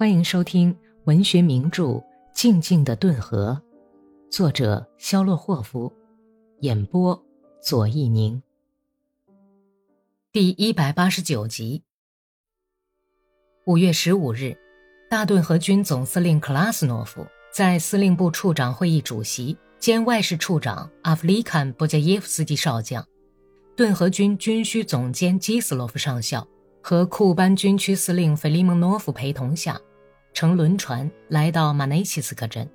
欢迎收听文学名著《静静的顿河》，作者肖洛霍夫，演播左一宁。第一百八十九集。五月十五日，大顿河军总司令克拉斯诺夫在司令部处长会议主席兼外事处长阿弗里坎波加耶夫斯基少将，顿河军军需总监基斯洛夫上校和库班军区司令费利蒙诺夫陪同下。乘轮船来到马内奇斯克镇。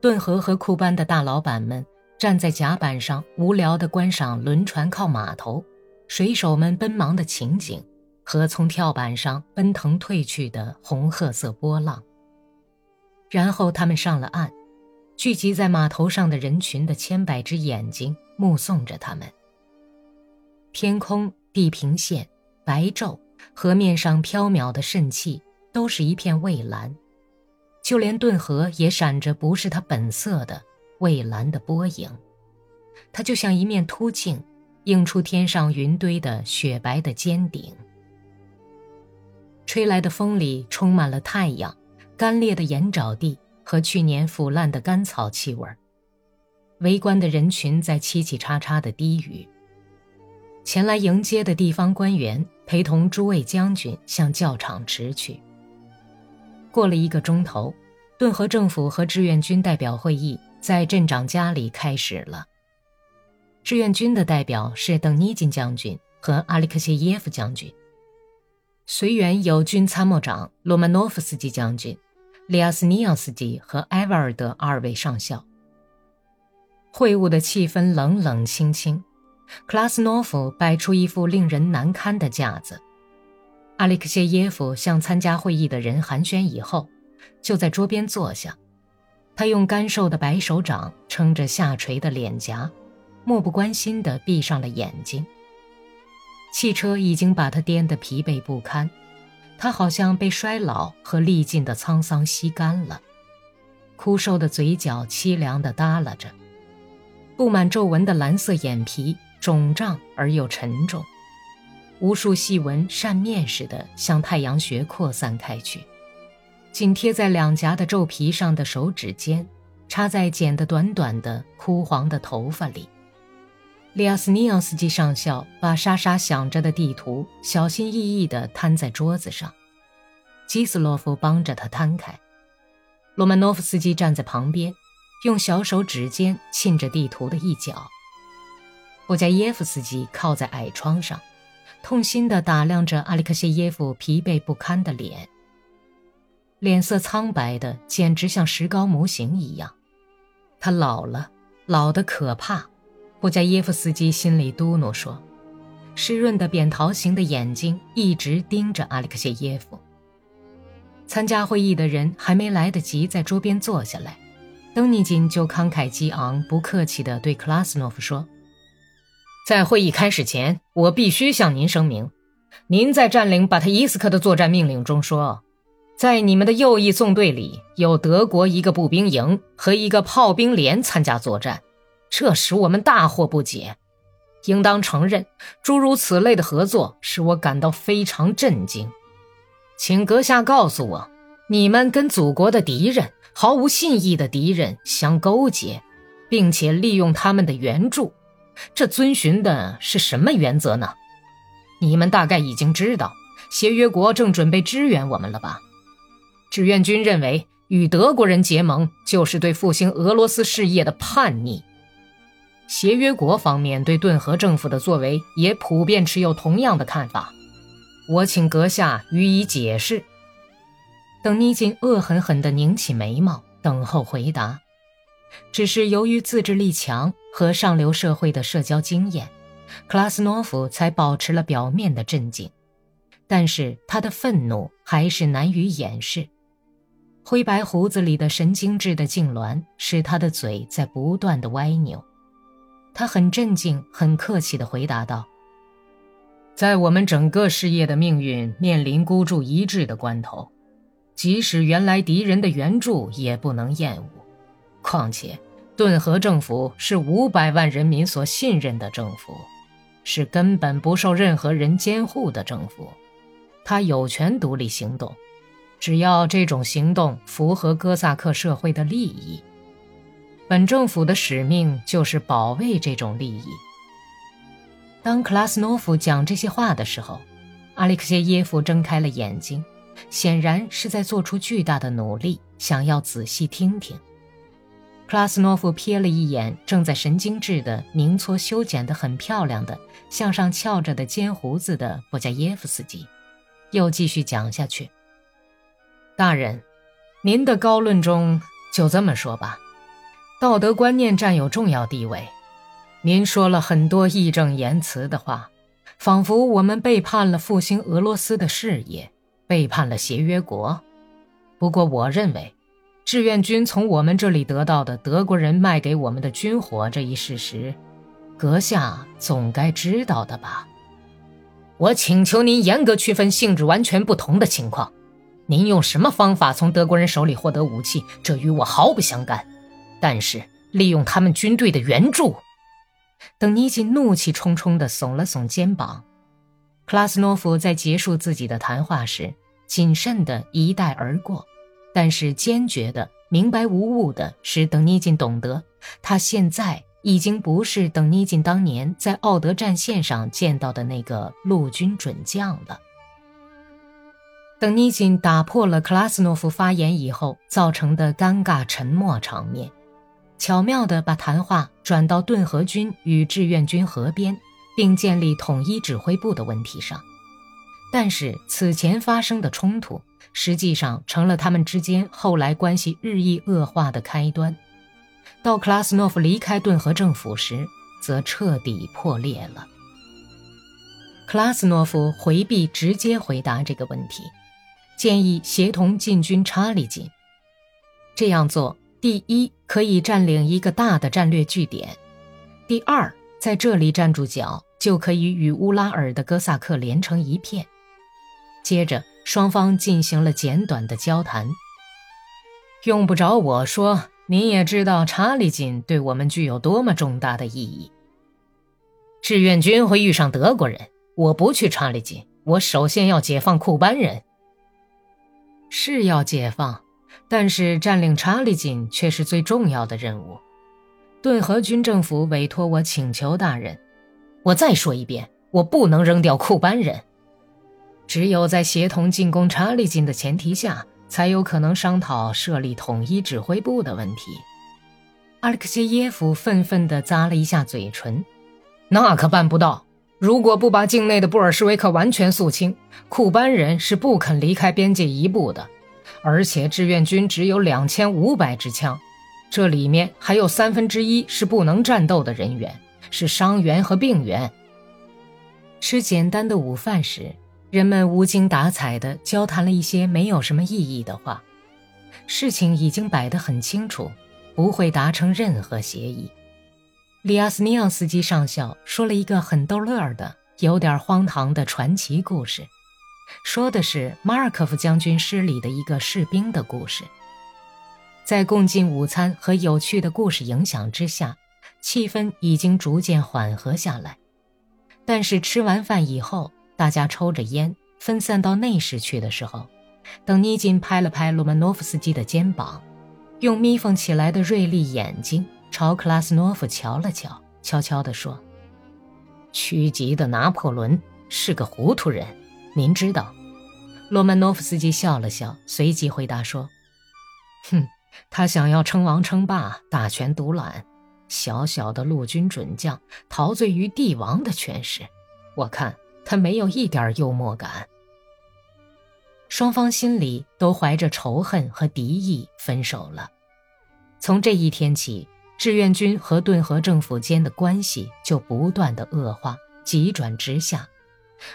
顿河和库班的大老板们站在甲板上，无聊地观赏轮船靠码头、水手们奔忙的情景和从跳板上奔腾退去的红褐色波浪。然后他们上了岸，聚集在码头上的人群的千百只眼睛目送着他们。天空、地平线、白昼、河面上飘渺的蜃气。都是一片蔚蓝，就连顿河也闪着不是它本色的蔚蓝的波影，它就像一面凸镜，映出天上云堆的雪白的尖顶。吹来的风里充满了太阳、干裂的盐沼地和去年腐烂的干草气味儿围观的人群在叽叽喳喳的低语。前来迎接的地方官员陪同诸位将军向教场驰去。过了一个钟头，顿河政府和志愿军代表会议在镇长家里开始了。志愿军的代表是邓尼金将军和阿里克谢耶夫将军，随员有军参谋长罗曼诺夫斯基将军、利亚斯尼扬斯基和埃瓦尔德二位上校。会晤的气氛冷冷清清，克拉斯诺夫摆出一副令人难堪的架子。阿列克谢耶夫向参加会议的人寒暄以后，就在桌边坐下。他用干瘦的白手掌撑着下垂的脸颊，漠不关心地闭上了眼睛。汽车已经把他颠得疲惫不堪，他好像被衰老和历尽的沧桑吸干了，枯瘦的嘴角凄凉地耷拉着，布满皱纹的蓝色眼皮肿胀而又沉重。无数细纹扇面似的向太阳穴扩散开去，紧贴在两颊的皱皮上的手指尖，插在剪得短短的枯黄的头发里。利亚斯尼奥斯基上校把沙沙响着的地图小心翼翼地摊在桌子上，基斯洛夫帮着他摊开。罗曼诺夫斯基站在旁边，用小手指尖沁着地图的一角。布加耶夫斯基靠在矮窗上。痛心地打量着阿里克谢耶夫疲惫不堪的脸，脸色苍白的简直像石膏模型一样。他老了，老得可怕。布加耶夫斯基心里嘟囔说：“湿润的扁桃形的眼睛一直盯着阿里克谢耶夫。”参加会议的人还没来得及在桌边坐下来，登尼金就慷慨激昂、不客气地对克拉斯诺夫说。在会议开始前，我必须向您声明：您在占领巴特伊斯克的作战命令中说，在你们的右翼纵队里有德国一个步兵营和一个炮兵连参加作战，这使我们大惑不解。应当承认，诸如此类的合作使我感到非常震惊。请阁下告诉我，你们跟祖国的敌人、毫无信义的敌人相勾结，并且利用他们的援助。这遵循的是什么原则呢？你们大概已经知道，协约国正准备支援我们了吧？志愿军认为与德国人结盟就是对复兴俄罗斯事业的叛逆。协约国方面对顿河政府的作为也普遍持有同样的看法。我请阁下予以解释。邓尼金恶狠狠地拧起眉毛，等候回答。只是由于自制力强和上流社会的社交经验，克拉斯诺夫才保持了表面的镇静，但是他的愤怒还是难于掩饰。灰白胡子里的神经质的痉挛使他的嘴在不断的歪扭。他很镇静、很客气地回答道：“在我们整个事业的命运面临孤注一掷的关头，即使原来敌人的援助也不能厌恶。”况且，顿河政府是五百万人民所信任的政府，是根本不受任何人监护的政府，他有权独立行动。只要这种行动符合哥萨克社会的利益，本政府的使命就是保卫这种利益。当克拉斯诺夫讲这些话的时候，阿列克谢耶夫睁开了眼睛，显然是在做出巨大的努力，想要仔细听听。克拉斯诺夫瞥了一眼正在神经质的凝搓修剪得很漂亮的、向上翘着的尖胡子的布加耶夫斯基，又继续讲下去。大人，您的高论中就这么说吧，道德观念占有重要地位。您说了很多义正言辞的话，仿佛我们背叛了复兴俄罗斯的事业，背叛了协约国。不过，我认为，志愿军从我们这里得到的德国人卖给我们的军火这一事实，阁下总该知道的吧？我请求您严格区分性质完全不同的情况。您用什么方法从德国人手里获得武器，这与我毫不相干。但是利用他们军队的援助，等尼基怒气冲冲地耸了耸肩膀。克拉斯诺夫在结束自己的谈话时，谨慎地一带而过，但是坚决的、明白无误的使等尼金懂得，他现在已经不是等尼金当年在奥德战线上见到的那个陆军准将了。等尼金打破了克拉斯诺夫发言以后造成的尴尬沉默场面，巧妙地把谈话转到顿河军与志愿军合编，并建立统一指挥部的问题上。但是此前发生的冲突，实际上成了他们之间后来关系日益恶化的开端。到克拉斯诺夫离开顿河政府时，则彻底破裂了。克拉斯诺夫回避直接回答这个问题。建议协同进军查理金。这样做，第一可以占领一个大的战略据点；第二，在这里站住脚，就可以与乌拉尔的哥萨克连成一片。接着，双方进行了简短的交谈。用不着我说，您也知道查理金对我们具有多么重大的意义。志愿军会遇上德国人，我不去查理金，我首先要解放库班人。是要解放，但是占领查理金却是最重要的任务。顿河军政府委托我请求大人，我再说一遍，我不能扔掉库班人。只有在协同进攻查理金的前提下，才有可能商讨设立统一指挥部的问题。阿列克谢耶夫愤愤地咂了一下嘴唇：“那可办不到。”如果不把境内的布尔什维克完全肃清，库班人是不肯离开边界一步的。而且志愿军只有两千五百支枪，这里面还有三分之一是不能战斗的人员，是伤员和病员。吃简单的午饭时，人们无精打采地交谈了一些没有什么意义的话。事情已经摆得很清楚，不会达成任何协议。里亚斯尼奥斯基上校说了一个很逗乐的、有点荒唐的传奇故事，说的是马尔科夫将军师里的一个士兵的故事。在共进午餐和有趣的故事影响之下，气氛已经逐渐缓和下来。但是吃完饭以后，大家抽着烟分散到内室去的时候，等尼金拍了拍罗曼诺夫斯基的肩膀，用眯缝起来的锐利眼睛。朝克拉斯诺夫瞧了瞧，悄悄地说：“屈级的拿破仑是个糊涂人，您知道。”罗曼诺夫斯基笑了笑，随即回答说：“哼，他想要称王称霸，大权独揽。小小的陆军准将，陶醉于帝王的权势，我看他没有一点幽默感。”双方心里都怀着仇恨和敌意，分手了。从这一天起。志愿军和顿河政府间的关系就不断的恶化，急转直下。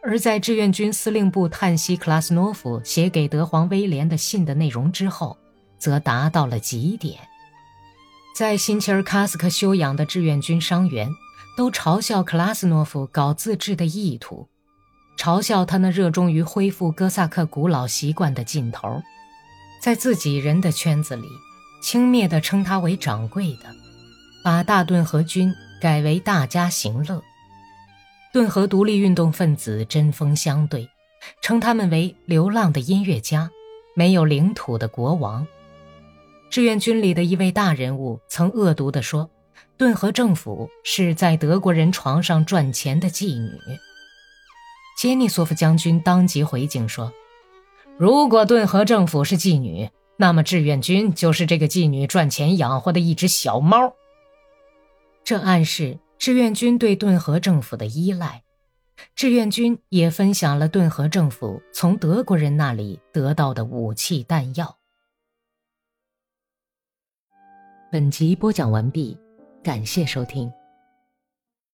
而在志愿军司令部叹息克拉斯诺夫写给德皇威廉的信的内容之后，则达到了极点。在辛切尔卡斯克休养的志愿军伤员都嘲笑克拉斯诺夫搞自治的意图，嘲笑他那热衷于恢复哥萨克古老习惯的劲头，在自己人的圈子里，轻蔑地称他为掌柜的。把大顿河军改为大家行乐，顿河独立运动分子针锋相对，称他们为流浪的音乐家，没有领土的国王。志愿军里的一位大人物曾恶毒地说：“顿河政府是在德国人床上赚钱的妓女。”杰尼索夫将军当即回敬说：“如果顿河政府是妓女，那么志愿军就是这个妓女赚钱养活的一只小猫。”这暗示志愿军对顿河政府的依赖，志愿军也分享了顿河政府从德国人那里得到的武器弹药。本集播讲完毕，感谢收听。